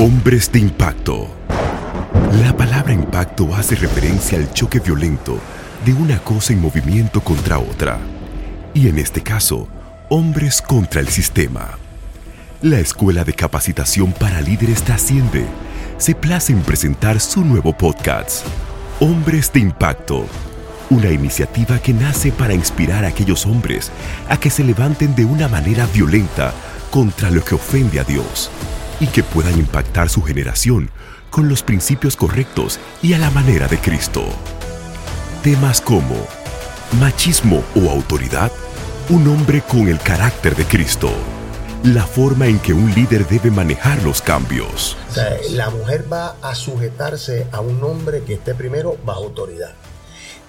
Hombres de impacto. La palabra impacto hace referencia al choque violento de una cosa en movimiento contra otra. Y en este caso, hombres contra el sistema. La Escuela de Capacitación para Líderes Trasciende se place en presentar su nuevo podcast, Hombres de Impacto, una iniciativa que nace para inspirar a aquellos hombres a que se levanten de una manera violenta contra lo que ofende a Dios y que puedan impactar su generación con los principios correctos y a la manera de Cristo. Temas como machismo o autoridad, un hombre con el carácter de Cristo, la forma en que un líder debe manejar los cambios. la mujer va a sujetarse a un hombre que esté primero bajo autoridad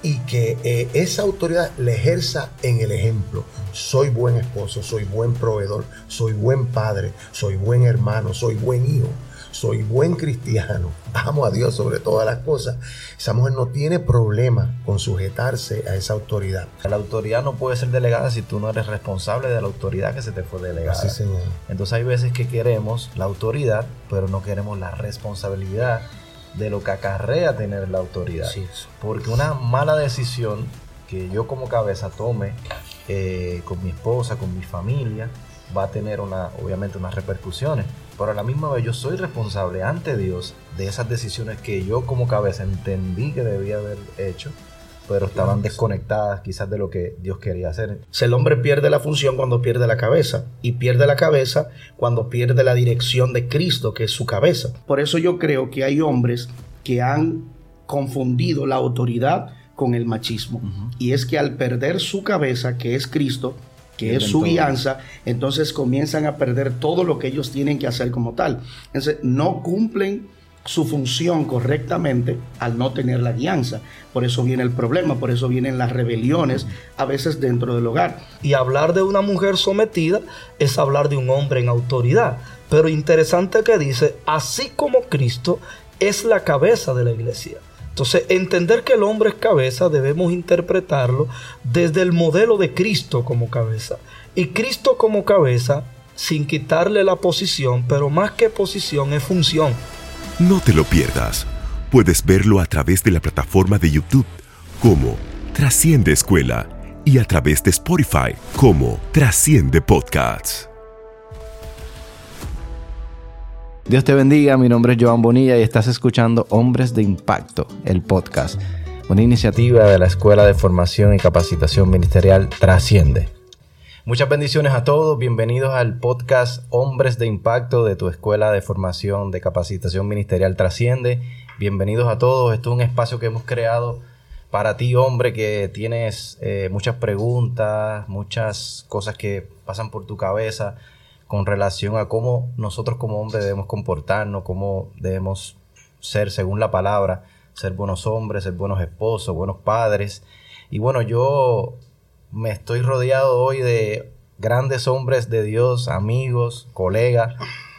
y que eh, esa autoridad le ejerza en el ejemplo. Soy buen esposo, soy buen proveedor, soy buen padre, soy buen hermano, soy buen hijo, soy buen cristiano, amo a Dios sobre todas las cosas. Esa mujer no tiene problema con sujetarse a esa autoridad. La autoridad no puede ser delegada si tú no eres responsable de la autoridad que se te fue delegada. Señor. Entonces hay veces que queremos la autoridad, pero no queremos la responsabilidad de lo que acarrea tener la autoridad. Porque una mala decisión que yo como cabeza tome eh, con mi esposa, con mi familia, va a tener una, obviamente unas repercusiones. Pero a la misma vez yo soy responsable ante Dios de esas decisiones que yo como cabeza entendí que debía haber hecho pero estaban desconectadas quizás de lo que Dios quería hacer. El hombre pierde la función cuando pierde la cabeza y pierde la cabeza cuando pierde la dirección de Cristo, que es su cabeza. Por eso yo creo que hay hombres que han confundido la autoridad con el machismo. Y es que al perder su cabeza, que es Cristo, que es su guianza, entonces comienzan a perder todo lo que ellos tienen que hacer como tal. Entonces no cumplen su función correctamente al no tener la guianza. Por eso viene el problema, por eso vienen las rebeliones a veces dentro del hogar. Y hablar de una mujer sometida es hablar de un hombre en autoridad. Pero interesante que dice, así como Cristo es la cabeza de la iglesia. Entonces, entender que el hombre es cabeza debemos interpretarlo desde el modelo de Cristo como cabeza. Y Cristo como cabeza, sin quitarle la posición, pero más que posición es función. No te lo pierdas. Puedes verlo a través de la plataforma de YouTube como Trasciende Escuela y a través de Spotify como Trasciende Podcasts. Dios te bendiga, mi nombre es Joan Bonilla y estás escuchando Hombres de Impacto, el podcast, una iniciativa de la Escuela de Formación y Capacitación Ministerial Trasciende. Muchas bendiciones a todos, bienvenidos al podcast Hombres de Impacto de tu Escuela de Formación de Capacitación Ministerial Trasciende. Bienvenidos a todos, esto es un espacio que hemos creado para ti, hombre, que tienes eh, muchas preguntas, muchas cosas que pasan por tu cabeza con relación a cómo nosotros como hombres debemos comportarnos, cómo debemos ser según la palabra, ser buenos hombres, ser buenos esposos, buenos padres. Y bueno, yo me estoy rodeado hoy de grandes hombres de Dios, amigos, colegas,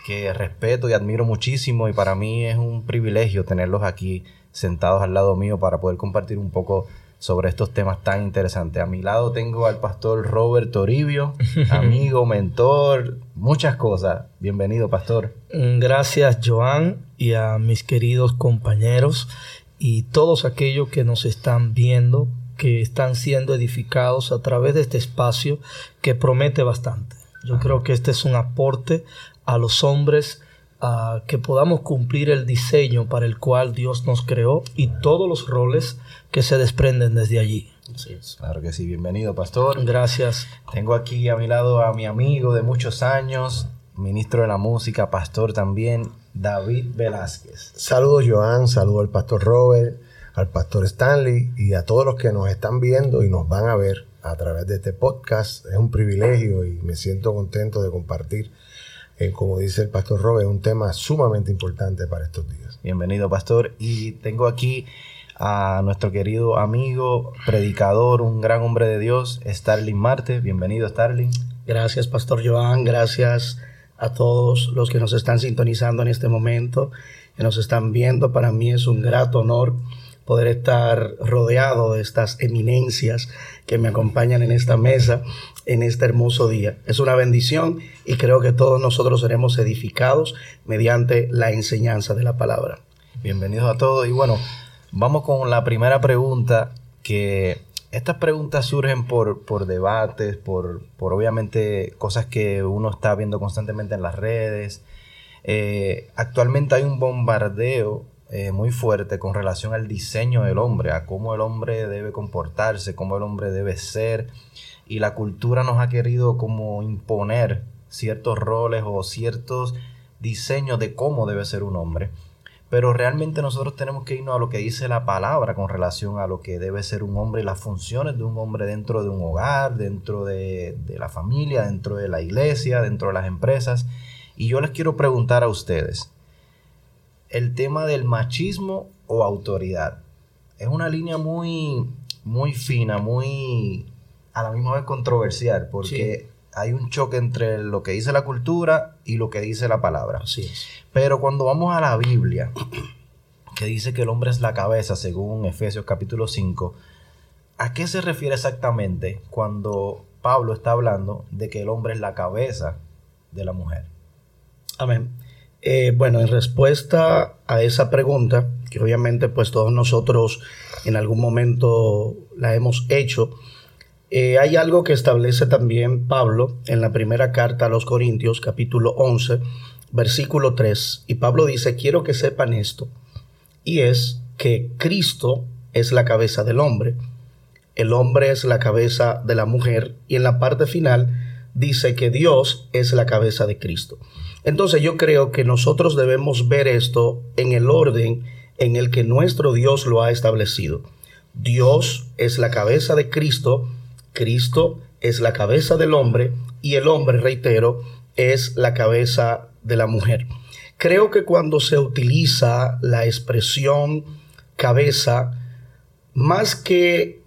que respeto y admiro muchísimo y para mí es un privilegio tenerlos aquí sentados al lado mío para poder compartir un poco sobre estos temas tan interesantes. A mi lado tengo al pastor Robert Toribio, amigo, mentor, muchas cosas. Bienvenido, pastor. Gracias, Joan, y a mis queridos compañeros y todos aquellos que nos están viendo que están siendo edificados a través de este espacio que promete bastante. Yo creo que este es un aporte a los hombres a que podamos cumplir el diseño para el cual Dios nos creó y todos los roles que se desprenden desde allí. Claro que sí, bienvenido pastor. Gracias. Tengo aquí a mi lado a mi amigo de muchos años, ministro de la música, pastor también, David Velázquez. Saludos Joan, saludo al pastor Robert, al pastor Stanley y a todos los que nos están viendo y nos van a ver a través de este podcast. Es un privilegio y me siento contento de compartir, eh, como dice el pastor Robert, un tema sumamente importante para estos días. Bienvenido, pastor. Y tengo aquí a nuestro querido amigo, predicador, un gran hombre de Dios, Starling Marte. Bienvenido, Starling. Gracias, Pastor Joan. Gracias a todos los que nos están sintonizando en este momento, que nos están viendo. Para mí es un grato honor poder estar rodeado de estas eminencias que me acompañan en esta mesa en este hermoso día. Es una bendición y creo que todos nosotros seremos edificados mediante la enseñanza de la palabra. Bienvenidos a todos y bueno, vamos con la primera pregunta que estas preguntas surgen por, por debates, por, por obviamente cosas que uno está viendo constantemente en las redes. Eh, actualmente hay un bombardeo eh, muy fuerte con relación al diseño del hombre, a cómo el hombre debe comportarse, cómo el hombre debe ser. Y la cultura nos ha querido como imponer ciertos roles o ciertos diseños de cómo debe ser un hombre. Pero realmente nosotros tenemos que irnos a lo que dice la palabra con relación a lo que debe ser un hombre y las funciones de un hombre dentro de un hogar, dentro de, de la familia, dentro de la iglesia, dentro de las empresas. Y yo les quiero preguntar a ustedes, el tema del machismo o autoridad. Es una línea muy, muy fina, muy a la misma vez controversial, porque hay un choque entre lo que dice la cultura y lo que dice la palabra. Así es. Pero cuando vamos a la Biblia, que dice que el hombre es la cabeza, según Efesios capítulo 5, ¿a qué se refiere exactamente cuando Pablo está hablando de que el hombre es la cabeza de la mujer? Amén. Eh, bueno, en respuesta a esa pregunta, que obviamente pues todos nosotros en algún momento la hemos hecho, eh, hay algo que establece también Pablo en la primera carta a los Corintios, capítulo 11, versículo 3. Y Pablo dice, quiero que sepan esto, y es que Cristo es la cabeza del hombre, el hombre es la cabeza de la mujer, y en la parte final dice que Dios es la cabeza de Cristo. Entonces yo creo que nosotros debemos ver esto en el orden en el que nuestro Dios lo ha establecido. Dios es la cabeza de Cristo, Cristo es la cabeza del hombre y el hombre, reitero, es la cabeza de la mujer. Creo que cuando se utiliza la expresión cabeza, más que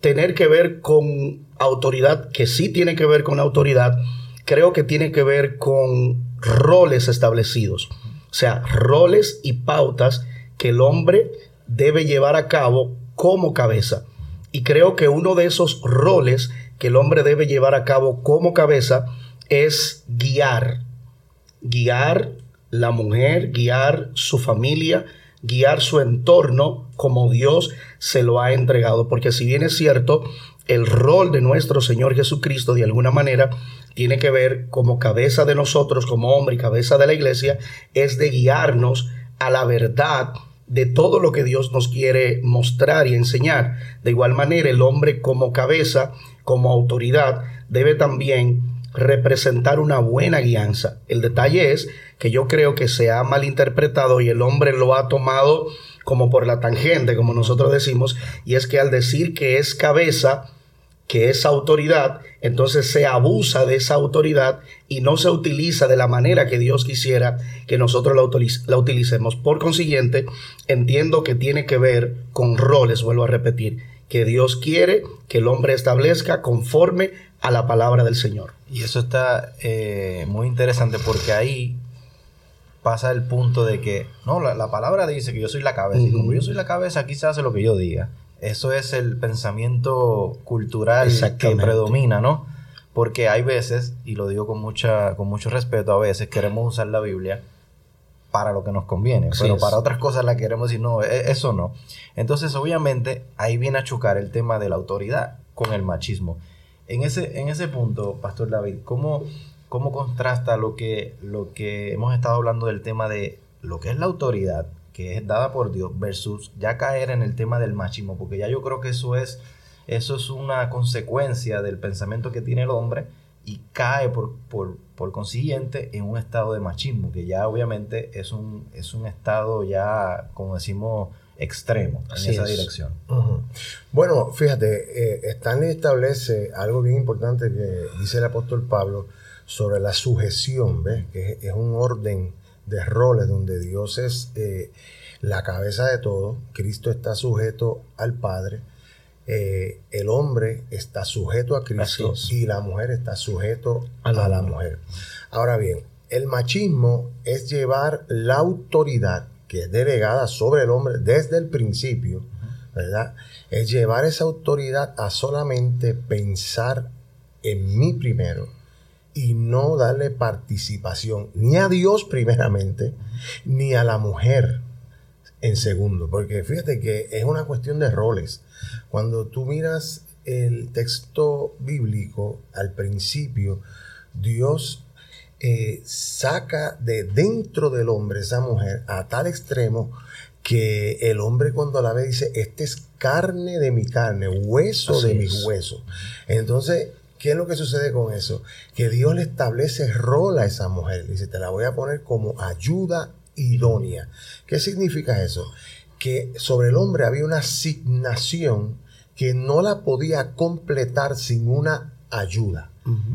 tener que ver con autoridad, que sí tiene que ver con autoridad, creo que tiene que ver con roles establecidos. O sea, roles y pautas que el hombre debe llevar a cabo como cabeza. Y creo que uno de esos roles que el hombre debe llevar a cabo como cabeza es guiar. Guiar la mujer, guiar su familia, guiar su entorno como Dios se lo ha entregado. Porque si bien es cierto, el rol de nuestro Señor Jesucristo de alguna manera tiene que ver como cabeza de nosotros, como hombre y cabeza de la iglesia, es de guiarnos a la verdad de todo lo que Dios nos quiere mostrar y enseñar. De igual manera, el hombre como cabeza, como autoridad, debe también representar una buena guianza. El detalle es que yo creo que se ha malinterpretado y el hombre lo ha tomado como por la tangente, como nosotros decimos, y es que al decir que es cabeza, que es autoridad, entonces se abusa de esa autoridad y no se utiliza de la manera que Dios quisiera que nosotros la, utilicemos. Por consiguiente, entiendo que tiene que ver con roles, vuelvo a repetir, que Dios quiere que el hombre establezca conforme a la palabra del Señor. Y eso está eh, muy interesante porque ahí pasa el punto de que, no, la, palabra dice que yo soy la cabeza, y como yo soy la cabeza, aquí se hace lo que yo diga. Eso es el pensamiento cultural que predomina, ¿no? Porque hay veces, y lo digo con, mucha, con mucho respeto, a veces queremos usar la Biblia para lo que nos conviene, pero para otras cosas la queremos decir, no, e, eso no. Entonces, obviamente, ahí viene a chocar el tema de la autoridad con el machismo. En ese, en ese punto, Pastor David, ¿cómo, cómo contrasta lo que, lo que hemos estado hablando del tema de lo que es la autoridad que es dada por Dios versus ya caer en el tema del machismo, porque ya yo creo que eso es, eso es una consecuencia del pensamiento que tiene el hombre y cae por, por, consiguiente en un estado de machismo, que ya obviamente es un, es un estado ya, como decimos, extremo en esa dirección. Bueno, fíjate, eh, Stanley establece algo bien importante que dice el apóstol Pablo sobre la sujeción, ¿ves? que es un orden de roles donde Dios es eh, la cabeza de todo, Cristo está sujeto al Padre, eh, el hombre está sujeto a Cristo y la mujer está sujeto a la, mujer. Ahora bien, el machismo es llevar la autoridad que es delegada sobre el hombre desde el principio, ¿verdad? Es llevar esa autoridad a solamente pensar en mí primero y no darle participación ni a Dios primeramente, ni a la mujer en segundo, porque fíjate que es una cuestión de roles. Cuando tú miras el texto bíblico al principio, Dios eh, saca de dentro del hombre esa mujer a tal extremo que el hombre cuando la ve dice, este es carne de mi carne, hueso de mis huesos. Entonces, ¿qué es lo que sucede con eso? Que Dios le establece rol a esa mujer. Dice, te la voy a poner como ayuda idónea. ¿Qué significa eso? Que sobre el hombre había una asignación que no la podía completar sin una ayuda.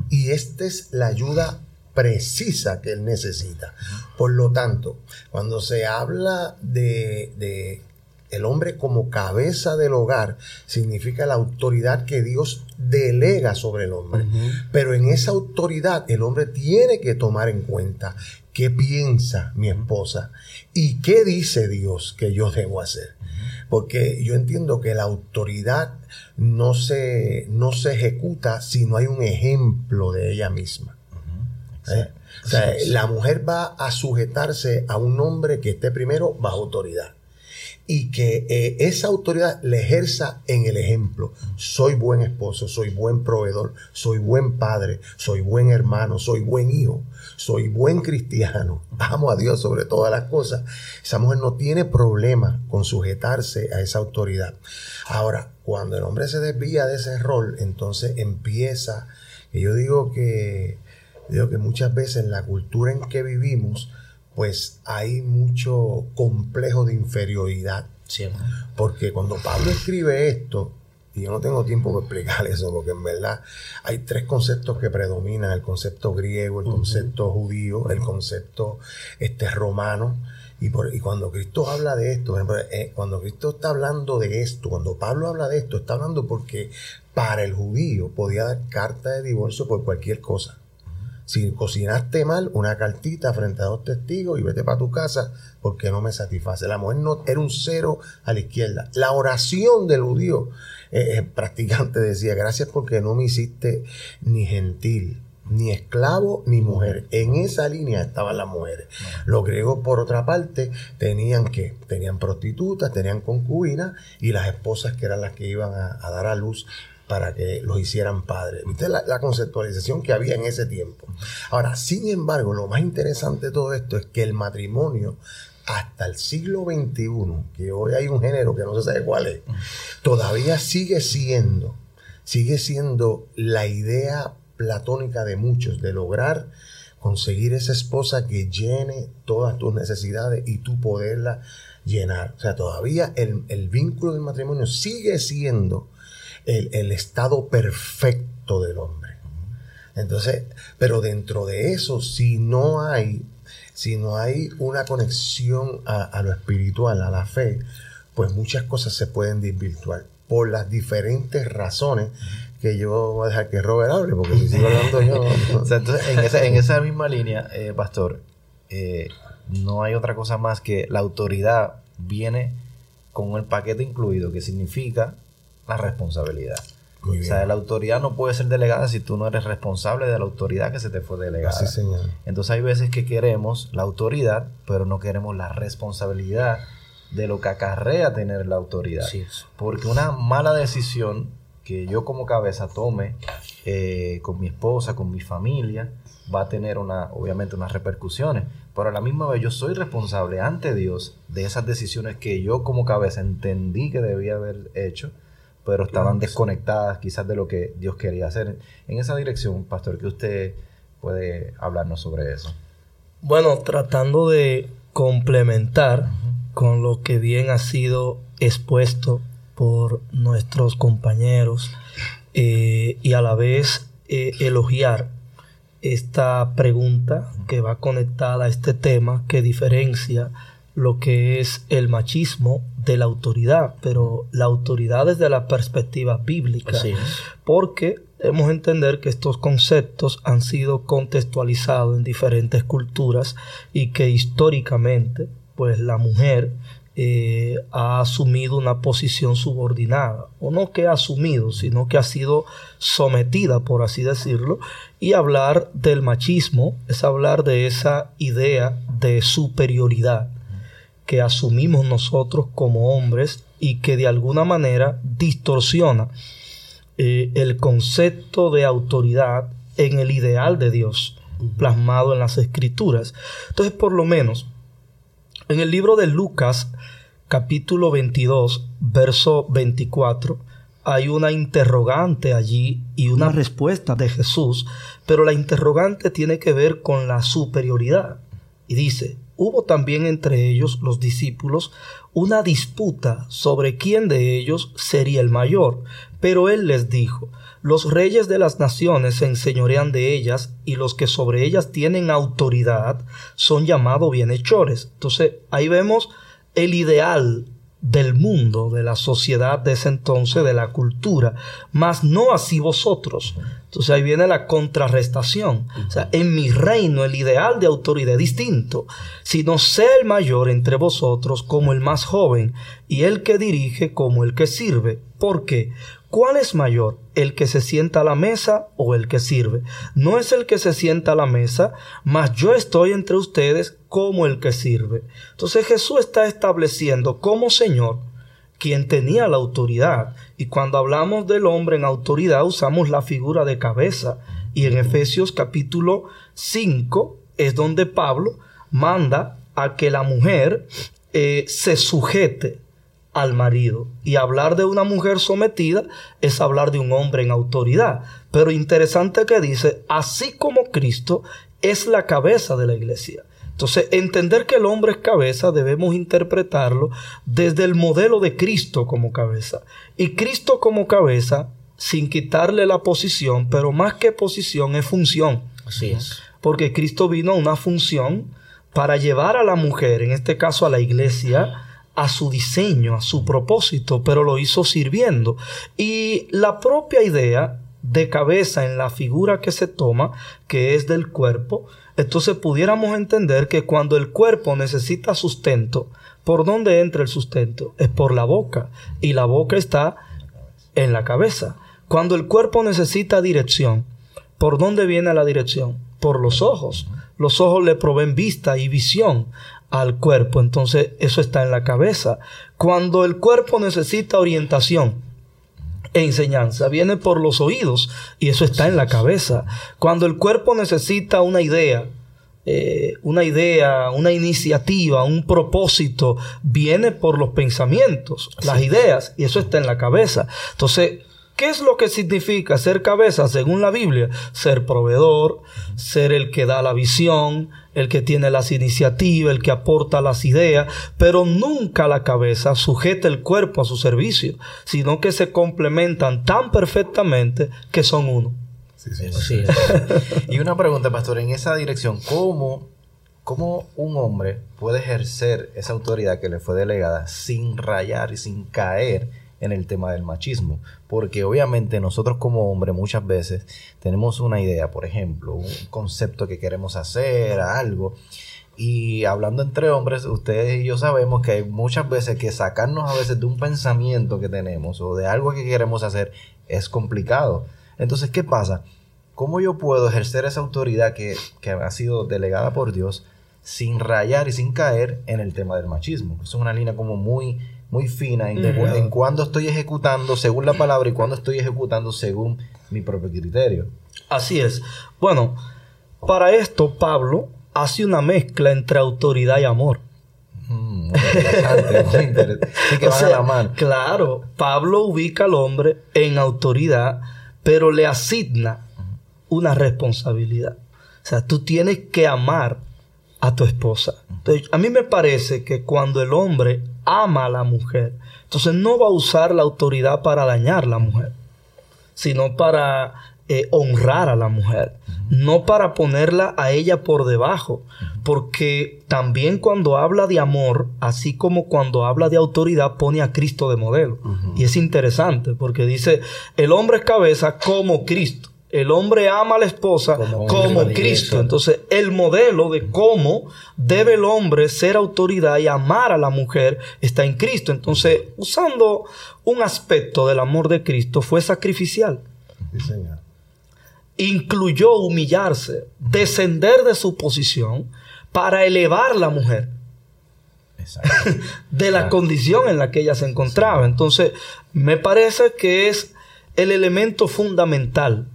Y esta es la ayuda precisa que él necesita. Por lo tanto, cuando se habla de, de el hombre como cabeza del hogar significa la autoridad que Dios delega sobre el hombre. Pero en esa autoridad el hombre tiene que tomar en cuenta qué piensa mi esposa y qué dice Dios que yo debo hacer. Porque yo entiendo que la autoridad no se, no se ejecuta si no hay un ejemplo de ella misma. ¿Eh? O sea, la mujer va a sujetarse a un hombre que esté primero bajo autoridad y que eh, esa autoridad le ejerza en el ejemplo. Soy buen esposo, soy buen proveedor, soy buen padre, soy buen hermano, soy buen hijo, soy buen cristiano, amo a Dios sobre todas las cosas. Esa mujer no tiene problema con sujetarse a esa autoridad. Ahora, cuando el hombre se desvía de ese rol, entonces empieza, y yo digo que, digo que muchas veces en la cultura en que vivimos, pues hay mucho complejo de inferioridad. Porque cuando Pablo escribe esto, y yo no tengo tiempo para explicar eso, porque en verdad hay tres conceptos que predominan, el concepto griego, el concepto judío, el concepto este, romano. Y, por, y, cuando Cristo habla de esto, eh, cuando Cristo está hablando de esto, cuando Pablo habla de esto, está hablando porque para el judío podía dar carta de divorcio por cualquier cosa. Si cocinaste mal, una cartita frente a dos testigos y vete para tu casa porque no me satisface. La mujer no era un cero a la izquierda. La oración del judío eh, practicante decía, gracias porque no me hiciste ni gentil, ni esclavo, ni mujer. En esa línea estaban las mujeres. Los griegos, por otra parte, tenían que, tenían prostitutas, tenían concubinas y las esposas que eran las que iban a dar a luz para que los hicieran padres. ¿Viste la, conceptualización que había en ese tiempo? Ahora, sin embargo, lo más interesante de todo esto es que el matrimonio hasta el siglo XXI, que hoy hay un género que no se sabe cuál es, todavía sigue siendo, sigue siendo la idea platónica de muchos de lograr conseguir esa esposa que llene todas tus necesidades y tú poderla llenar. O sea, todavía el, el vínculo del matrimonio sigue siendo el, estado perfecto del hombre. Entonces, pero dentro de eso, si no hay, si no hay una conexión a, lo espiritual, a la fe, pues muchas cosas se pueden desvirtuar por las diferentes razones que yo voy a dejar que Robert hable, porque si sigo hablando yo... entonces, en esa, en esa misma línea, eh, Pastor, eh, no hay otra cosa más que la autoridad viene con el paquete incluido, que significa la responsabilidad. O sea, la autoridad no puede ser delegada si tú no eres responsable de la autoridad que se te fue delegada. Así, señor. Entonces hay veces que queremos la autoridad, pero no queremos la responsabilidad de lo que acarrea tener la autoridad. Porque una mala decisión que yo como cabeza tome eh, con mi esposa, con mi familia, va a tener una, obviamente unas repercusiones. Pero a la misma vez yo soy responsable ante Dios de esas decisiones que yo como cabeza entendí que debía haber hecho pero estaban desconectadas quizás de lo que Dios quería hacer. En esa dirección, pastor, que usted puede hablarnos sobre eso. Bueno, tratando de complementar con lo que bien ha sido expuesto por nuestros compañeros eh, y a la vez eh, elogiar esta pregunta que va conectada a este tema que diferencia lo que es el machismo de la autoridad, pero la autoridad desde la perspectiva bíblica, porque debemos entender que estos conceptos han sido contextualizados en diferentes culturas y que históricamente pues la mujer eh, ha asumido una posición subordinada, o no que ha asumido, sino que ha sido sometida, por así decirlo, y hablar del machismo es hablar de esa idea de superioridad que asumimos nosotros como hombres y que de alguna manera distorsiona eh, el concepto de autoridad en el ideal de Dios plasmado en las escrituras. Entonces, por lo menos, en el libro de Lucas, capítulo 22, verso 24, hay una interrogante allí y una respuesta de Jesús, pero la interrogante tiene que ver con la superioridad. Y dice, hubo también entre ellos, los discípulos, una disputa sobre quién de ellos sería el mayor. Pero él les dijo, los reyes de las naciones se enseñorean de ellas y los que sobre ellas tienen autoridad son llamados bienhechores. Entonces ahí vemos el ideal del mundo, de la sociedad de ese entonces, de la cultura, mas no así vosotros. Entonces ahí viene la contrarrestación. O sea, en mi reino el ideal de autoridad es distinto, sino sea el mayor entre vosotros como el más joven y el que dirige como el que sirve. ¿Por qué? ¿Cuál es mayor, el que se sienta a la mesa o el que sirve? No es el que se sienta a la mesa, mas yo estoy entre ustedes como el que sirve. Entonces Jesús está estableciendo como Señor quien tenía la autoridad. Y cuando hablamos del hombre en autoridad usamos la figura de cabeza. Y en Efesios capítulo 5 es donde Pablo manda a que la mujer eh, se sujete al marido. Y hablar de una mujer sometida es hablar de un hombre en autoridad. Pero interesante que dice, así como Cristo es la cabeza de la iglesia. Entonces, entender que el hombre es cabeza debemos interpretarlo desde el modelo de Cristo como cabeza. Y Cristo como cabeza, sin quitarle la posición, pero más que posición es función. Así es. Porque Cristo vino a una función para llevar a la mujer, en este caso a la iglesia, a su diseño, a su propósito, pero lo hizo sirviendo. Y la propia idea de cabeza en la figura que se toma, que es del cuerpo, entonces pudiéramos entender que cuando el cuerpo necesita sustento, ¿por dónde entra el sustento? Es por la boca. Y la boca está en la cabeza. Cuando el cuerpo necesita dirección, ¿por dónde viene la dirección? Por los ojos. Los ojos le proveen vista y visión al cuerpo. Entonces eso está en la cabeza. Cuando el cuerpo necesita orientación e enseñanza, viene por los oídos y eso está en la cabeza. Cuando el cuerpo necesita una idea, eh, una idea, una iniciativa, un propósito, viene por los pensamientos, las ideas y eso está en la cabeza. Entonces, ¿Qué es lo que significa ser cabeza según la Biblia? Ser proveedor, ser el que da la visión, el que tiene las iniciativas, el que aporta las ideas, pero nunca la cabeza sujeta el cuerpo a su servicio, sino que se complementan tan perfectamente que son uno. Sí, sí, y una pregunta, pastor, en esa dirección, ¿cómo, ¿cómo un hombre puede ejercer esa autoridad que le fue delegada sin rayar y sin caer? En el tema del machismo, porque obviamente nosotros como hombres muchas veces tenemos una idea, por ejemplo, un concepto que queremos hacer, algo, y hablando entre hombres, ustedes y yo sabemos que hay muchas veces que sacarnos a veces de un pensamiento que tenemos o de algo que queremos hacer es complicado. Entonces, ¿qué pasa? ¿Cómo yo puedo ejercer esa autoridad que, que ha sido delegada por Dios sin rayar y sin caer en el tema del machismo? Es una línea como muy muy fina en, en cuándo estoy ejecutando según la palabra y cuándo estoy ejecutando según mi propio criterio. Así es. Bueno, para esto Pablo hace una mezcla entre autoridad y amor. Mm, interesante, muy interesante. Sí que a la mano. Claro, Pablo ubica al hombre en autoridad, pero le asigna una responsabilidad. O sea, tú tienes que amar a tu esposa. Entonces, a mí me parece que cuando el hombre ama a la mujer. Entonces no va a usar la autoridad para dañar a la mujer, sino para eh, honrar a la mujer, no para ponerla a ella por debajo, porque también cuando habla de amor, así como cuando habla de autoridad, pone a Cristo de modelo. Y es interesante, porque dice, el hombre es cabeza como Cristo el hombre ama a la esposa como, Cristo. Entonces, el modelo de cómo debe el hombre ser autoridad y amar a la mujer está en Cristo. Entonces, usando un aspecto del amor de Cristo, fue sacrificial. Incluyó humillarse, descender de su posición para elevar la mujer. de la condición en la que ella se encontraba. Entonces, me parece que es el elemento fundamental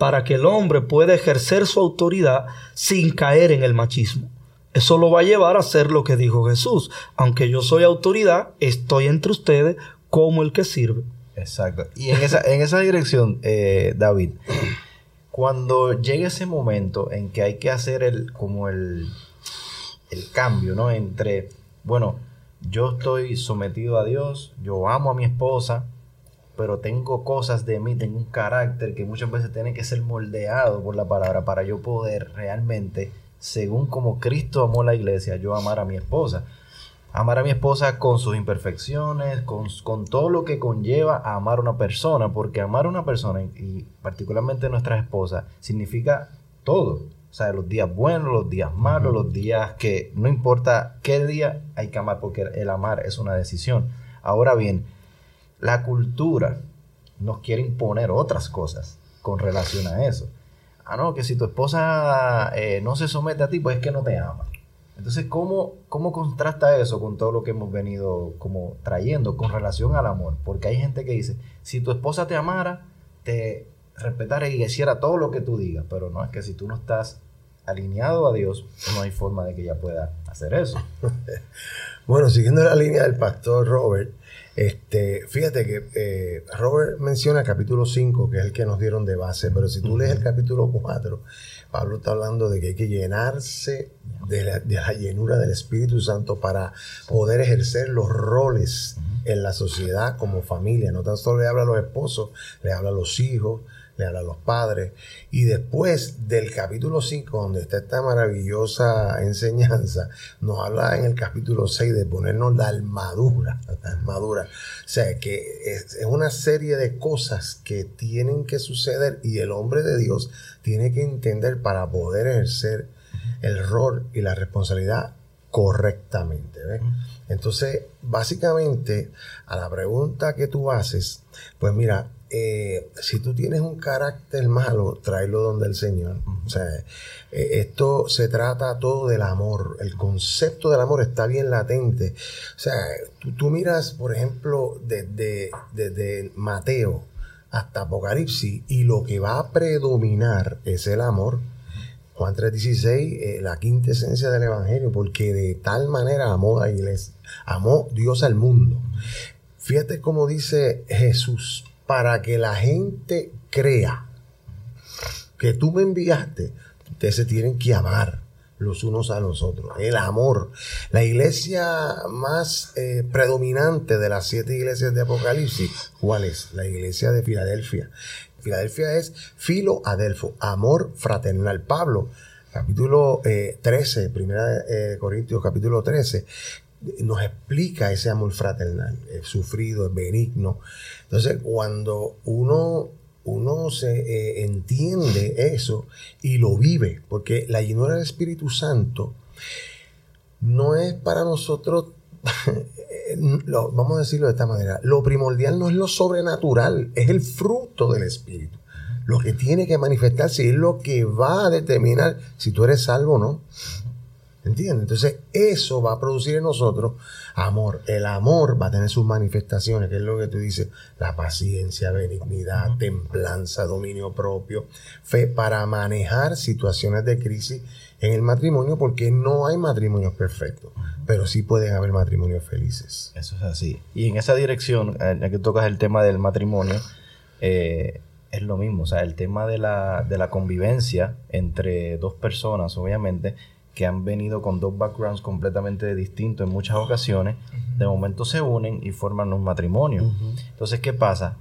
para que el hombre pueda ejercer su autoridad sin caer en el machismo. Eso lo va a llevar a hacer lo que dijo Jesús. Aunque yo soy autoridad, estoy entre ustedes como el que sirve. Exacto. Y en esa, en esa dirección, eh, David, cuando llegue ese momento en que hay que hacer el, como el, el cambio, ¿no? Entre, bueno, yo estoy sometido a Dios, yo amo a mi esposa, pero tengo cosas de mí, tengo un carácter que muchas veces tiene que ser moldeado por la palabra para yo poder realmente, según como Cristo amó la iglesia, yo amar a mi esposa. Amar a mi esposa con sus imperfecciones, con, con todo lo que conlleva a amar a una persona, porque amar a una persona, y particularmente nuestra esposa, significa todo. O sea, los días buenos, los días malos, los días que no importa qué día hay que amar, porque el amar es una decisión. Ahora bien, la cultura nos quiere imponer otras cosas con relación a eso. Ah, no, que si tu esposa eh, no se somete a ti, pues es que no te ama. Entonces, ¿cómo, ¿cómo contrasta eso con todo lo que hemos venido como trayendo con relación al amor? Porque hay gente que dice, si tu esposa te amara, te respetara y hiciera todo lo que tú digas, pero no es que si tú no estás alineado a Dios, no hay forma de que ella pueda hacer eso. bueno, siguiendo la línea del pastor Robert, este, fíjate que eh, Robert menciona el capítulo 5, que es el que nos dieron de base, pero si tú lees el capítulo 4, Pablo está hablando de que hay que llenarse de la, llenura del Espíritu Santo para poder ejercer los roles en la sociedad como familia. No tan solo le habla a los esposos, le habla a los hijos, le habla a los padres. Y después del capítulo 5, donde está esta maravillosa enseñanza, nos habla en el capítulo 6 de ponernos la armadura, la armadura. O sea, que es, una serie de cosas que tienen que suceder y el hombre de Dios tiene que entender para poder ejercer el rol y la responsabilidad correctamente. Entonces, básicamente, a la pregunta que tú haces, pues mira, eh, si tú tienes un carácter malo, tráelo donde el Señor. O sea, eh, esto se trata todo del amor. El concepto del amor está bien latente. O sea, tú, miras, por ejemplo, desde, desde Mateo hasta Apocalipsis y lo que va a predominar es el amor. Juan 3:16, eh, la quinta esencia del Evangelio, porque de tal manera amó a la iglesia, amó Dios al mundo. Fíjate cómo dice Jesús, para que la gente crea que tú me enviaste, ustedes se tienen que amar los unos a los otros. El amor. La iglesia más eh, predominante de las siete iglesias de Apocalipsis, ¿cuál es? La iglesia de Filadelfia. Filadelfia es filo adelfo, amor fraternal. Pablo, capítulo 13, eh, primera eh, Corintios capítulo 13, nos explica ese amor fraternal, es sufrido, es benigno. Entonces, cuando uno, uno se eh, entiende eso y lo vive, porque la llenura del Espíritu Santo no es para nosotros, vamos a decirlo de esta manera, lo primordial no es lo sobrenatural, es el fruto del Espíritu. Lo que tiene que manifestarse es lo que va a determinar si tú eres salvo o no. ¿Entiendes? Entonces, eso va a producir en nosotros amor. El amor va a tener sus manifestaciones, que es lo que tú dices, la paciencia, benignidad, templanza, dominio propio, fe para manejar situaciones de crisis en el matrimonio, porque no hay matrimonios perfectos, pero sí pueden haber matrimonios felices. Eso es así. Y en esa dirección, ya que tocas el tema del matrimonio, eh, es lo mismo, o sea, el tema de la, de la convivencia entre dos personas, obviamente, que han venido con dos backgrounds completamente distintos en muchas ocasiones, de momento se unen y forman un matrimonio. Entonces, ¿qué pasa?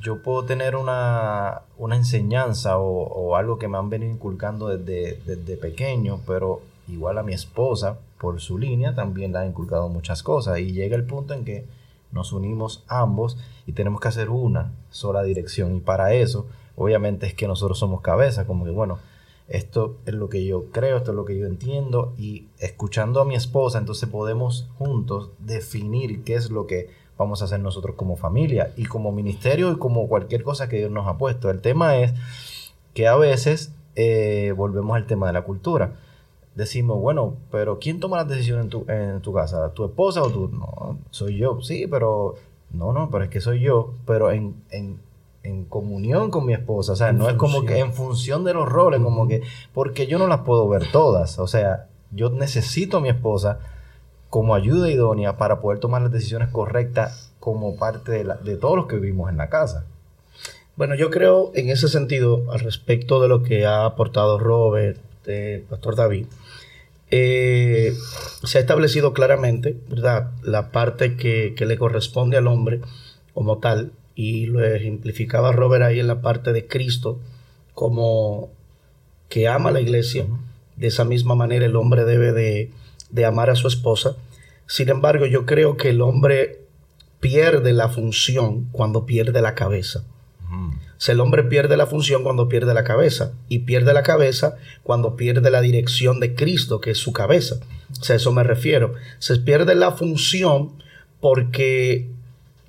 Yo puedo tener una, enseñanza o, algo que me han venido inculcando desde, desde pequeño, pero igual a mi esposa, por su línea, también le ha inculcado muchas cosas. Y llega el punto en que nos unimos ambos y tenemos que hacer una sola dirección. Y para eso, obviamente es que nosotros somos cabeza, como que bueno, esto es lo que yo creo, esto es lo que yo entiendo y escuchando a mi esposa, entonces podemos juntos definir qué es lo que vamos a hacer nosotros como familia y como ministerio y como cualquier cosa que Dios nos ha puesto. El tema es que a veces eh, volvemos al tema de la cultura. Decimos, bueno, pero ¿quién toma las decisiones en tu, en tu casa? ¿Tu esposa o tú? No, soy yo. Sí, pero no, no, pero es que soy yo, pero en, en, en comunión con mi esposa. O sea, no es como que en función de los roles, como que, porque yo no las puedo ver todas. O sea, yo necesito a mi esposa como ayuda idónea para poder tomar las decisiones correctas como parte de, la, de todos los que vivimos en la casa. Bueno, yo creo en ese sentido, al respecto de lo que ha aportado Robert, el Pastor David, eh, se ha establecido claramente, ¿verdad?, la parte que, que, le corresponde al hombre como tal, y lo ejemplificaba Robert ahí en la parte de Cristo, como que ama a la iglesia, de esa misma manera el hombre debe de, de amar a su esposa. Sin embargo, yo creo que el hombre pierde la función cuando pierde la cabeza. O sea, el hombre pierde la función cuando pierde la cabeza y pierde la cabeza cuando pierde la dirección de Cristo, que es su cabeza. O sea, a eso me refiero. Se pierde la función porque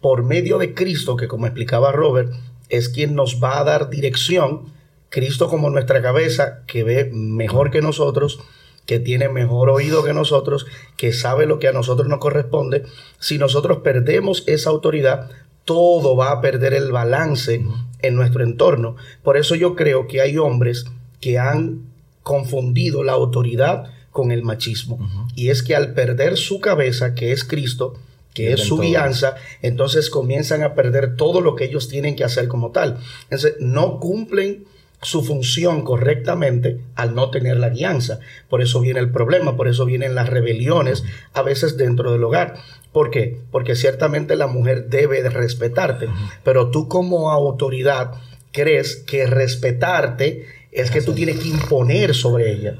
por medio de Cristo, que como explicaba Robert, es quien nos va a dar dirección, Cristo como nuestra cabeza, que ve mejor que nosotros, que tiene mejor oído que nosotros, que sabe lo que a nosotros nos corresponde, si nosotros perdemos esa autoridad, todo va a perder el balance en nuestro entorno. Por eso yo creo que hay hombres que han confundido la autoridad con el machismo. Y es que al perder su cabeza, que es Cristo, que es su guianza, entonces comienzan a perder todo lo que ellos tienen que hacer como tal. Entonces, no cumplen su función correctamente al no tener la guianza. Por eso viene el problema, por eso vienen las rebeliones a veces dentro del hogar. ¿Por qué? Porque ciertamente la mujer debe de respetarte, pero tú como autoridad crees que respetarte es que tú tienes que imponer sobre ella.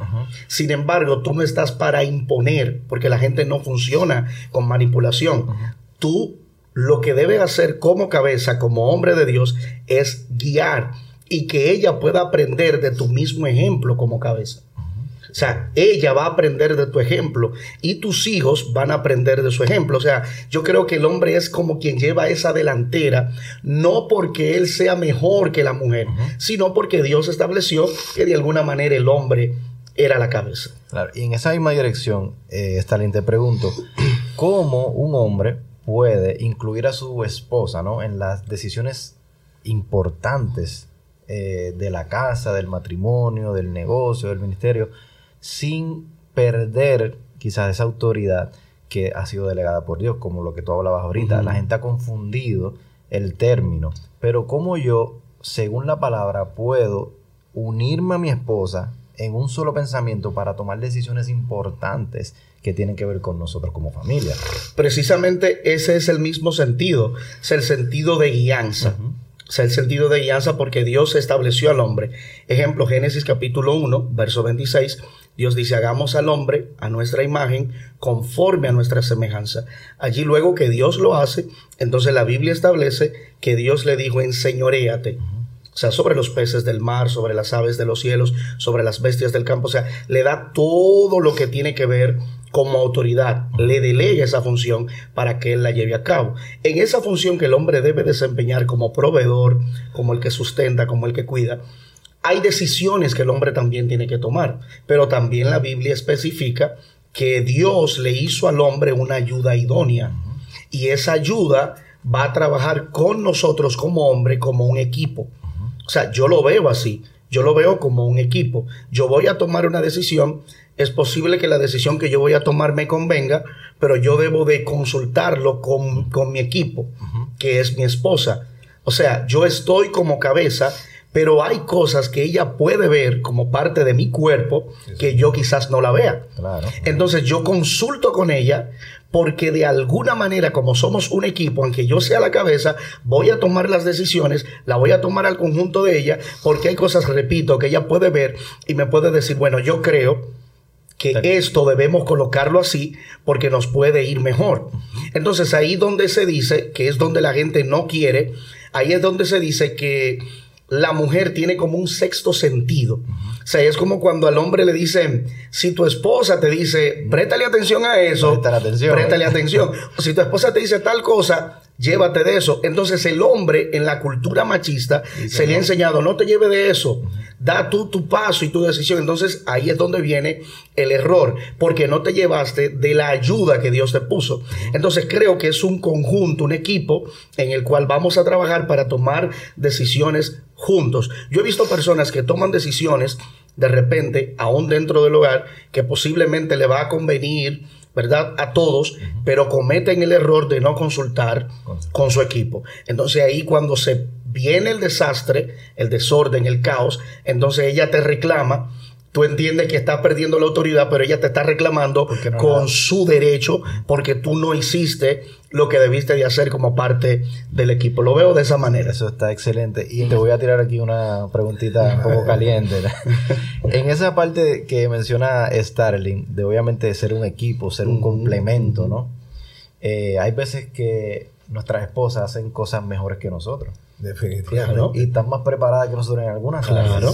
Sin embargo, tú no estás para imponer, porque la gente no funciona con manipulación. Tú lo que debes hacer como cabeza, como hombre de Dios, es guiar y que ella pueda aprender de tu mismo ejemplo como cabeza. O sea, ella va a aprender de tu ejemplo y tus hijos van a aprender de su ejemplo. O sea, yo creo que el hombre es como quien lleva esa delantera, no porque él sea mejor que la mujer, sino porque Dios estableció que de alguna manera el hombre era la cabeza. Claro, y en esa misma dirección, eh, Stalin, te pregunto, ¿cómo un hombre puede incluir a su esposa ¿no? en las decisiones importantes eh, de la casa, del matrimonio, del negocio, del ministerio, sin perder quizás esa autoridad que ha sido delegada por Dios, como lo que tú hablabas ahorita. La gente ha confundido el término, pero como yo, según la palabra, puedo unirme a mi esposa en un solo pensamiento para tomar decisiones importantes que tienen que ver con nosotros como familia. Precisamente ese es el mismo sentido, es el sentido de guianza. Sea, el sentido de guianza porque Dios estableció al hombre. Ejemplo, Génesis capítulo 1, verso 26. Dios dice, hagamos al hombre a nuestra imagen, conforme a nuestra semejanza. Allí luego que Dios lo hace, entonces la Biblia establece que Dios le dijo, enseñoreate. O sea, sobre los peces del mar, sobre las aves de los cielos, sobre las bestias del campo. O sea, le da todo lo que tiene que ver como autoridad, le delega esa función para que él la lleve a cabo. En esa función que el hombre debe desempeñar como proveedor, como el que sustenta, como el que cuida, hay decisiones que el hombre también tiene que tomar, pero también la Biblia especifica que Dios le hizo al hombre una ayuda idónea y esa ayuda va a trabajar con nosotros como hombre, como un equipo. O sea, yo lo veo así, yo lo veo como un equipo. Yo voy a tomar una decisión, es posible que la decisión que yo voy a tomar me convenga, pero yo debo de consultarlo con, mi equipo, que es mi esposa. O sea, yo estoy como cabeza, pero hay cosas que ella puede ver como parte de mi cuerpo que yo quizás no la vea. Entonces yo consulto con ella porque de alguna manera, como somos un equipo, aunque yo sea la cabeza, voy a tomar las decisiones, la voy a tomar al conjunto de ella, porque hay cosas, repito, que ella puede ver y me puede decir, bueno, yo creo que esto debemos colocarlo así porque nos puede ir mejor. Entonces ahí donde se dice, que es donde la gente no quiere, ahí es donde se dice que la mujer tiene como un sexto sentido. O sea, es como cuando al hombre le dicen, si tu esposa te dice, préstale atención a eso, Préstale atención. préstale atención. O si tu esposa te dice tal cosa, llévate de eso. Entonces el hombre en la cultura machista se le ha enseñado, no te lleve de eso, da tú tu paso y tu decisión. Entonces ahí es donde viene el error, porque no te llevaste de la ayuda que Dios te puso. Entonces creo que es un conjunto, un equipo en el cual vamos a trabajar para tomar decisiones juntos. Yo he visto personas que toman decisiones de repente, aún dentro del hogar, que posiblemente le va a convenir ¿verdad? A todos, pero cometen el error de no consultar con su equipo. Entonces ahí cuando se viene el desastre, el desorden, el caos, entonces ella te reclama. Tú entiendes que está perdiendo la autoridad, pero ella te está reclamando no con la- su derecho porque tú no hiciste lo que debiste de hacer como parte del equipo. Lo veo de esa manera. Eso está excelente. Y te voy a tirar aquí una preguntita un poco caliente. en esa parte que menciona Starling, de obviamente ser un equipo, ser un complemento, ¿no? Eh, hay veces que nuestras esposas hacen cosas mejores que nosotros. Definitivamente. Y están más preparadas que nosotros en algunas claro.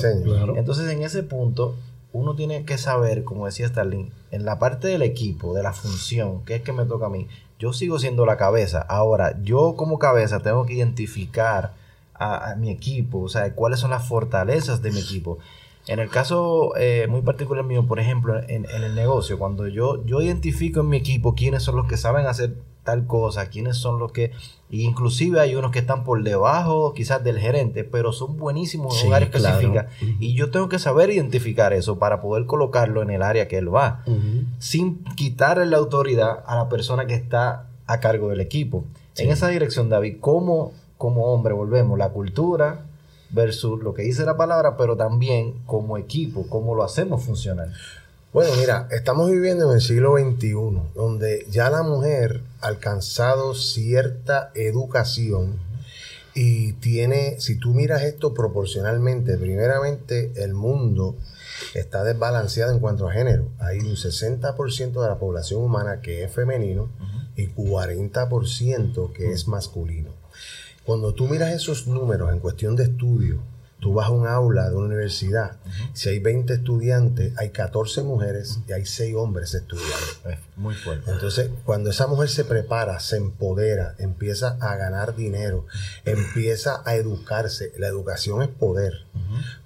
Entonces, en ese punto, uno tiene que saber, como decía Starling, en la parte del equipo, de la función, que es que me toca a mí, yo sigo siendo la cabeza. Ahora, yo como cabeza tengo que identificar a, mi equipo, o sea, cuáles son las fortalezas de mi equipo. En el caso eh, muy particular mío, por ejemplo, en, en el negocio, cuando yo, yo identifico en mi equipo quiénes son los que saben hacer tal cosa, quiénes son los que, inclusive hay unos que están por debajo quizás del gerente, pero son buenísimos en Sí, un área claro. específica. Y yo tengo que saber identificar eso para poder colocarlo en el área que él va, sin quitarle la autoridad a la persona que está a cargo del equipo. En esa dirección, David, ¿cómo como hombre volvemos la cultura versus lo que dice la palabra, pero también como equipo, cómo lo hacemos funcionar? Bueno, mira, estamos viviendo en el siglo XXI, donde ya la mujer ha alcanzado cierta educación y tiene, si tú miras esto proporcionalmente, primeramente el mundo está desbalanceado en cuanto a género. Hay un 60% de la población humana que es femenino y 40% que es masculino. Cuando tú miras esos números en cuestión de estudio, tú vas a un aula de una universidad, si hay 20 estudiantes, hay 14 mujeres y hay 6 hombres estudiando. Es muy fuerte. Entonces, cuando esa mujer se prepara, se empodera, empieza a ganar dinero, empieza a educarse, la educación es poder.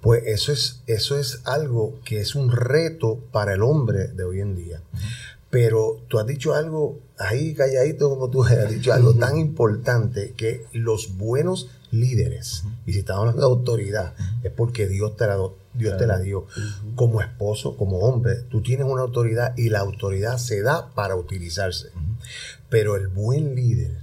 Pues eso es, eso es algo que es un reto para el hombre de hoy en día. Pero tú has dicho algo ahí calladito como tú has dicho algo tan importante que los buenos líderes, y si estamos hablando de autoridad, es porque Dios te la, Dios te la dio. Como esposo, como hombre, tú tienes una autoridad y la autoridad se da para utilizarse. Pero el buen líder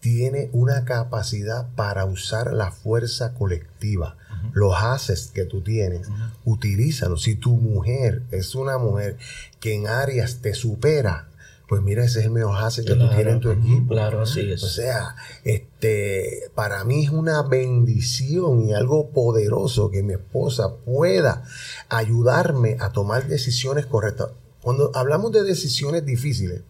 tiene una capacidad para usar la fuerza colectiva. Los haces que tú tienes, utilízalos. Si tu mujer es una mujer que en áreas te supera, pues mira, ese es el mejor hace que tú Claro, tienes en tu equipo. claro, así es. O sea, este, para mí es una bendición y algo poderoso que mi esposa pueda ayudarme a tomar decisiones correctas. Cuando hablamos de decisiones difíciles,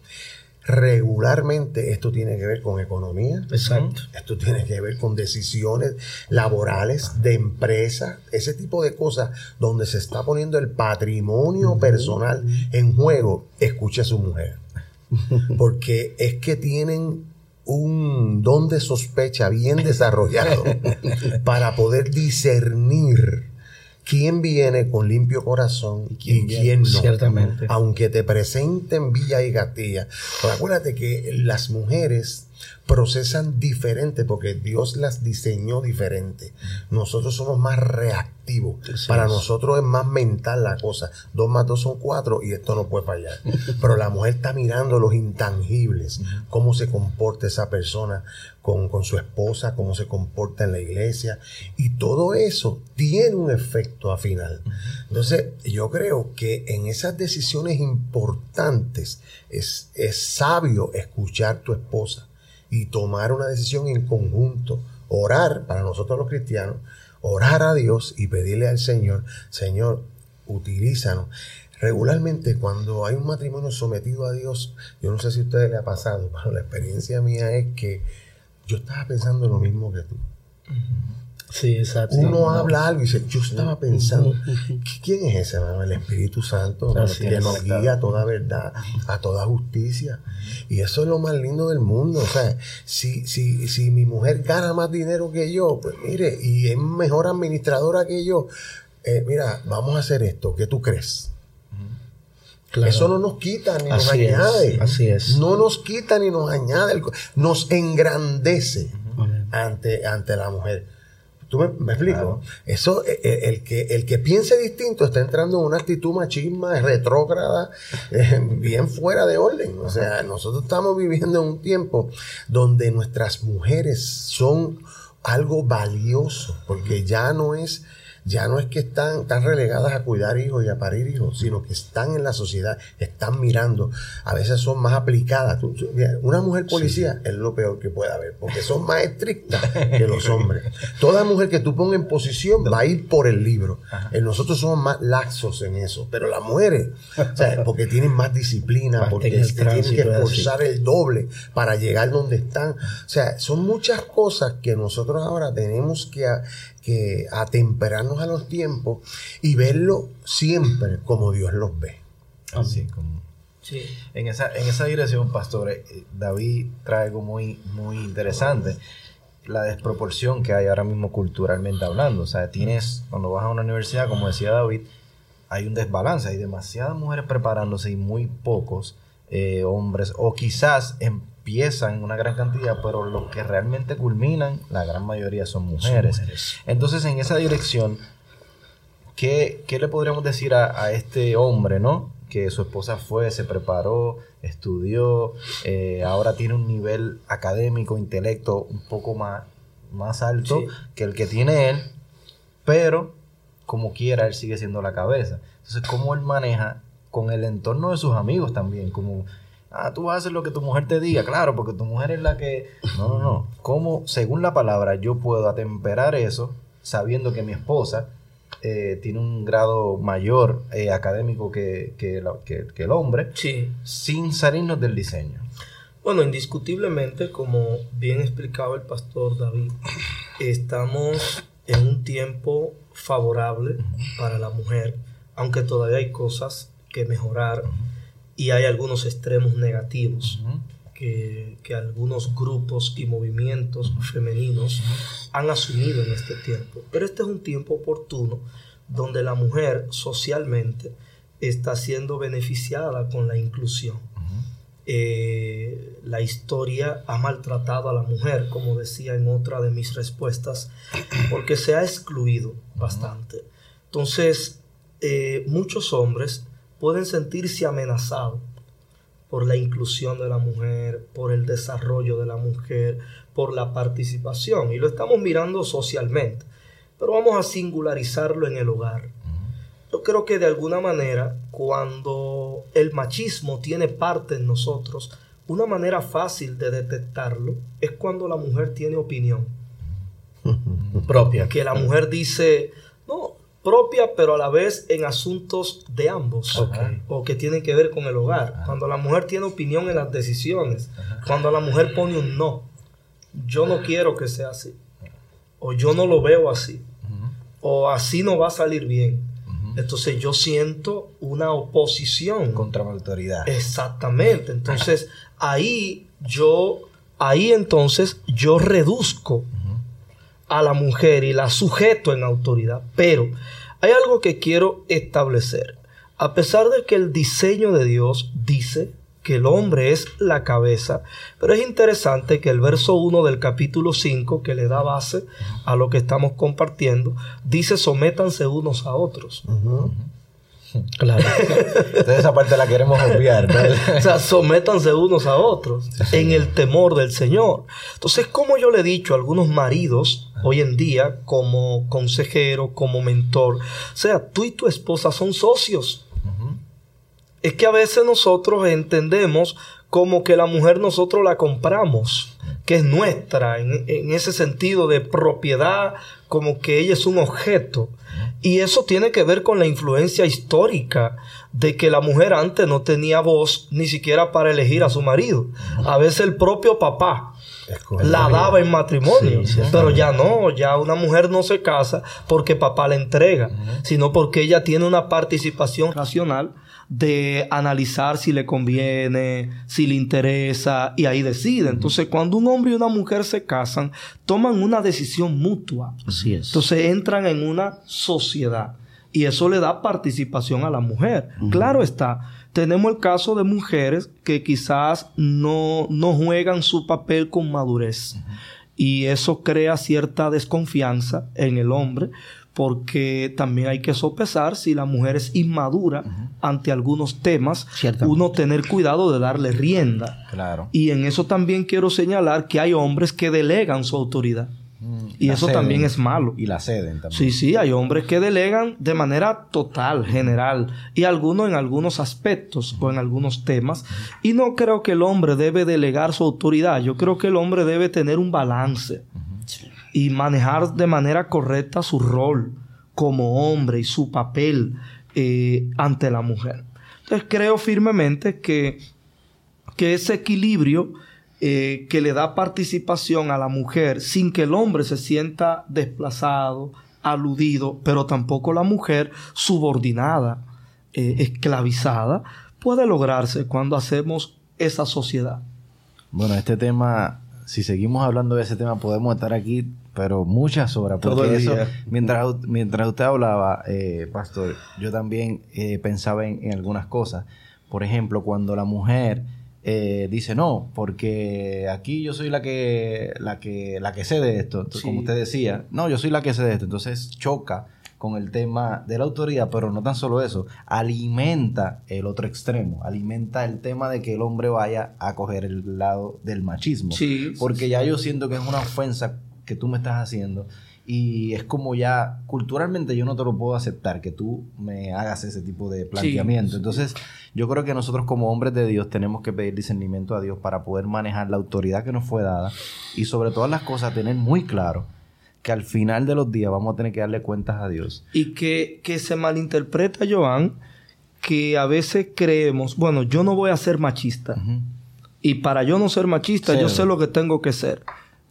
regularmente esto tiene que ver con economía, Exacto. esto tiene que ver con decisiones laborales de empresa, ese tipo de cosas donde se está poniendo el patrimonio personal en juego. Escuche a su mujer. Porque es que tienen un don de sospecha bien desarrollado para poder discernir quién viene con limpio corazón y quién, viene, no. ciertamente. Aunque te presenten Villa y Gatilla. Pero acuérdate que las mujeres procesan diferente porque Dios las diseñó diferente. Nosotros somos más reactivos. Así Para es. nosotros es más mental la cosa. Dos más dos son cuatro y esto no puede fallar. Pero la mujer está mirando los intangibles, cómo se comporta esa persona con, con su esposa, cómo se comporta en la iglesia. Y todo eso tiene un efecto a final. Entonces, yo creo que en esas decisiones importantes es, es sabio escuchar tu esposa y tomar una decisión en conjunto. Orar, para nosotros los cristianos, orar a Dios y pedirle al Señor, Señor, utilízanos. Regularmente cuando hay un matrimonio sometido a Dios, yo no sé si a ustedes le ha pasado, pero la experiencia mía es que yo estaba pensando lo mismo que tú. Sí, exacto. Uno habla algo y dice, yo estaba pensando, ¿quién es ese? hermano? El Espíritu Santo que nos guía a toda verdad, a toda justicia. Y eso es lo más lindo del mundo. O sea, si, si, si mi mujer gana más dinero que yo, pues mire, y es mejor administradora que yo, eh, mira, vamos a hacer esto, ¿qué tú crees? Claro. Eso no nos quita ni nos es, añade. así es. No nos quita ni nos añade. Nos engrandece ante, ante la mujer. ¿Tú me, me explico? Eso, eh, eh, el, que, el que piense distinto está entrando en una actitud machisma, retrógrada, eh, bien fuera de orden. O sea, nosotros estamos viviendo en un tiempo donde nuestras mujeres son algo valioso, porque ya no es ya no es que están, están relegadas a cuidar hijos y a parir hijos, sino que están en la sociedad, están mirando. A veces son más aplicadas. Una mujer policía es lo peor que puede haber, porque son más estrictas que los hombres. Toda mujer que tú pongas en posición va a ir por el libro. Eh, Nosotros somos más laxos en eso, pero las mujeres, o sea, porque tienen más disciplina, Más porque tienen que esforzar el doble para llegar donde están. O sea, son muchas cosas que nosotros ahora tenemos que, que atemperarnos a los tiempos y verlo siempre como Dios los ve. Así como... Sí. En esa, en esa dirección, pastor, eh, David trae algo muy, muy interesante. La desproporción que hay ahora mismo culturalmente hablando. O sea, tienes, cuando vas a una universidad, como decía David, hay un desbalance. Hay demasiadas mujeres preparándose y muy pocos eh, hombres. O quizás empiezan una gran cantidad, pero los que realmente culminan, la gran mayoría son mujeres. mujeres. Entonces, en esa dirección, ¿qué, qué le podríamos decir a, a este hombre, no? Que su esposa fue, se preparó, estudió, eh, ahora tiene un nivel académico, intelecto un poco más, más alto Sí. que el que tiene él, pero como quiera, él sigue siendo la cabeza. Entonces, ¿cómo él maneja con el entorno de sus amigos también? Como, ah, tú hacer lo que tu mujer te diga, claro, porque tu mujer es la que... No, no, no. ¿Cómo, según la palabra, yo puedo atemperar eso sabiendo que mi esposa eh, tiene un grado mayor eh, académico que, que la- que- que el hombre, Sí. sin salirnos del diseño? Bueno, indiscutiblemente, como bien explicaba el pastor David, estamos en un tiempo favorable para la mujer, aunque todavía hay cosas que mejorar y hay algunos extremos negativos que, que algunos grupos y movimientos femeninos han asumido en este tiempo. Pero este es un tiempo oportuno donde la mujer socialmente está siendo beneficiada con la inclusión. Eh, la historia ha maltratado a la mujer, como decía en otra de mis respuestas, porque se ha excluido bastante. Entonces, eh, muchos hombres pueden sentirse amenazados por la inclusión de la mujer, por el desarrollo de la mujer, por la participación. Y lo estamos mirando socialmente. Pero vamos a singularizarlo en el hogar. Yo creo que de alguna manera, cuando el machismo tiene parte en nosotros, una manera fácil de detectarlo es cuando la mujer tiene opinión propia. Que la mujer dice, no, propia, pero a la vez en asuntos de ambos. O que tienen que ver con el hogar. Cuando la mujer tiene opinión en las decisiones. Cuando la mujer pone un no. Yo no quiero que sea así. O yo no lo veo así. O así no va a salir bien. Entonces yo siento una oposición. Contra la autoridad. Exactamente. Entonces, ahí yo, ahí entonces yo reduzco a la mujer y la sujeto en autoridad. Pero hay algo que quiero establecer. A pesar de que el diseño de Dios dice que el hombre es la cabeza, pero es interesante que el verso 1 del capítulo 5, que le da base a lo que estamos compartiendo, dice sométanse unos a otros. Claro. Entonces esa parte la queremos obviar. ¿no? o sea, sométanse unos a otros en el temor del Señor. Entonces, como yo le he dicho a algunos maridos hoy en día, como consejero, como mentor, o sea, tú y tu esposa son socios. Es que a veces nosotros entendemos como que la mujer nosotros la compramos, que es nuestra, en, en ese sentido de propiedad, como que ella es un objeto. Y eso tiene que ver con la influencia histórica de que la mujer antes no tenía voz ni siquiera para elegir a su marido. A veces el propio papá la daba en matrimonio. pero ya no, ya una mujer no se casa porque papá la entrega, sino porque ella tiene una participación racional de analizar si le conviene, si le interesa, y ahí decide. Entonces, cuando un hombre y una mujer se casan, toman una decisión mutua. Así es. Entonces, entran en una sociedad. Y eso le da participación a la mujer. Claro está. Tenemos el caso de mujeres que quizás no, no juegan su papel con madurez. Y eso crea cierta desconfianza en el hombre porque también hay que sopesar si la mujer es inmadura ante algunos temas, uno tener cuidado de darle rienda. Claro. Y en eso también quiero señalar que hay hombres que delegan su autoridad. Mm, y eso también es malo. Y la ceden también. Sí, sí, hay hombres que delegan de manera total, general, y algunos en algunos aspectos o en algunos temas. Y no creo que el hombre debe delegar su autoridad. Yo creo que el hombre debe tener un balance y manejar de manera correcta su rol como hombre y su papel eh, ante la mujer. Entonces creo firmemente que, que ese equilibrio eh, que le da participación a la mujer sin que el hombre se sienta desplazado, aludido, pero tampoco la mujer subordinada, eh, esclavizada, puede lograrse cuando hacemos esa sociedad. Bueno, este tema, si seguimos hablando de ese tema, podemos estar aquí pero muchas horas. Porque eso, mientras, mientras usted hablaba, eh, pastor, yo también pensaba en, algunas cosas. Por ejemplo, cuando la mujer eh, dice no, porque aquí yo soy la que, la que, la que sé de esto, como usted decía, no, yo soy la que sé de esto, entonces choca con el tema de la autoridad, pero no tan solo eso, alimenta el otro extremo, alimenta el tema de que el hombre vaya a coger el lado del machismo. Sí, porque ya yo siento que es una ofensa que tú me estás haciendo. Y es como ya, culturalmente yo no te lo puedo aceptar que tú me hagas ese tipo de planteamiento. Entonces, yo creo que nosotros como hombres de Dios tenemos que pedir discernimiento a Dios para poder manejar la autoridad que nos fue dada y sobre todas las cosas tener muy claro que al final de los días vamos a tener que darle cuentas a Dios. Y que, que se malinterpreta, Joan, que a veces creemos, bueno, yo no voy a ser machista. Y para yo no ser machista, yo sé lo que tengo que ser,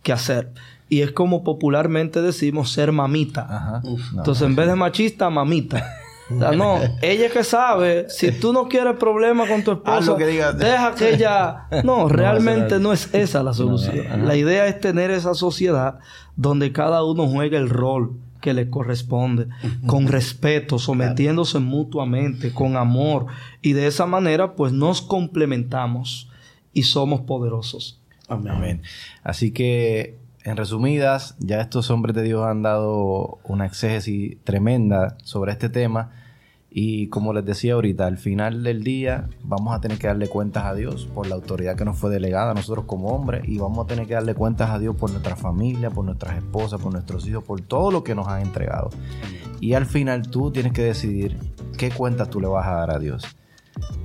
que hacer y es como popularmente decimos ser mamita. Entonces, en vez de machista, mamita. O sea, no, ella que sabe, si tú no quieres problemas con tu esposa, deja que ella... No, realmente no, es esa la solución. la idea es tener esa sociedad donde cada uno juegue el rol que le corresponde, con respeto, sometiéndose mutuamente, con amor, y de esa manera pues nos complementamos y somos poderosos. Amén. Así que en resumidas, ya estos hombres de Dios han dado una exégesis tremenda sobre este tema. Y como les decía ahorita, al final del día vamos a tener que darle cuentas a Dios por la autoridad que nos fue delegada a nosotros como hombres y vamos a tener que darle cuentas a Dios por nuestra familia, por nuestras esposas, por nuestros hijos, por todo lo que nos han entregado. Y al final tú tienes que decidir qué cuentas tú le vas a dar a Dios.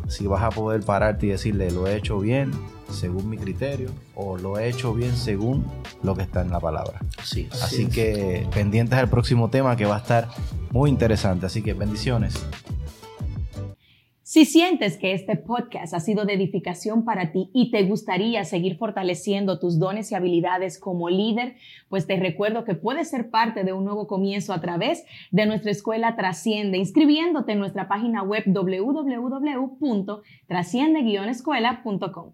Si vas a poder pararte y decirle, lo he hecho bien, según mi criterio o lo he hecho bien según lo que está en la palabra. Sí, así que pendientes al próximo tema que va a estar muy interesante. Así que bendiciones. Si sientes que este podcast ha sido de edificación para ti y te gustaría seguir fortaleciendo tus dones y habilidades como líder, pues te recuerdo que puedes ser parte de un nuevo comienzo a través de nuestra escuela Trasciende, inscribiéndote en nuestra página web www.trasciende-escuela.com.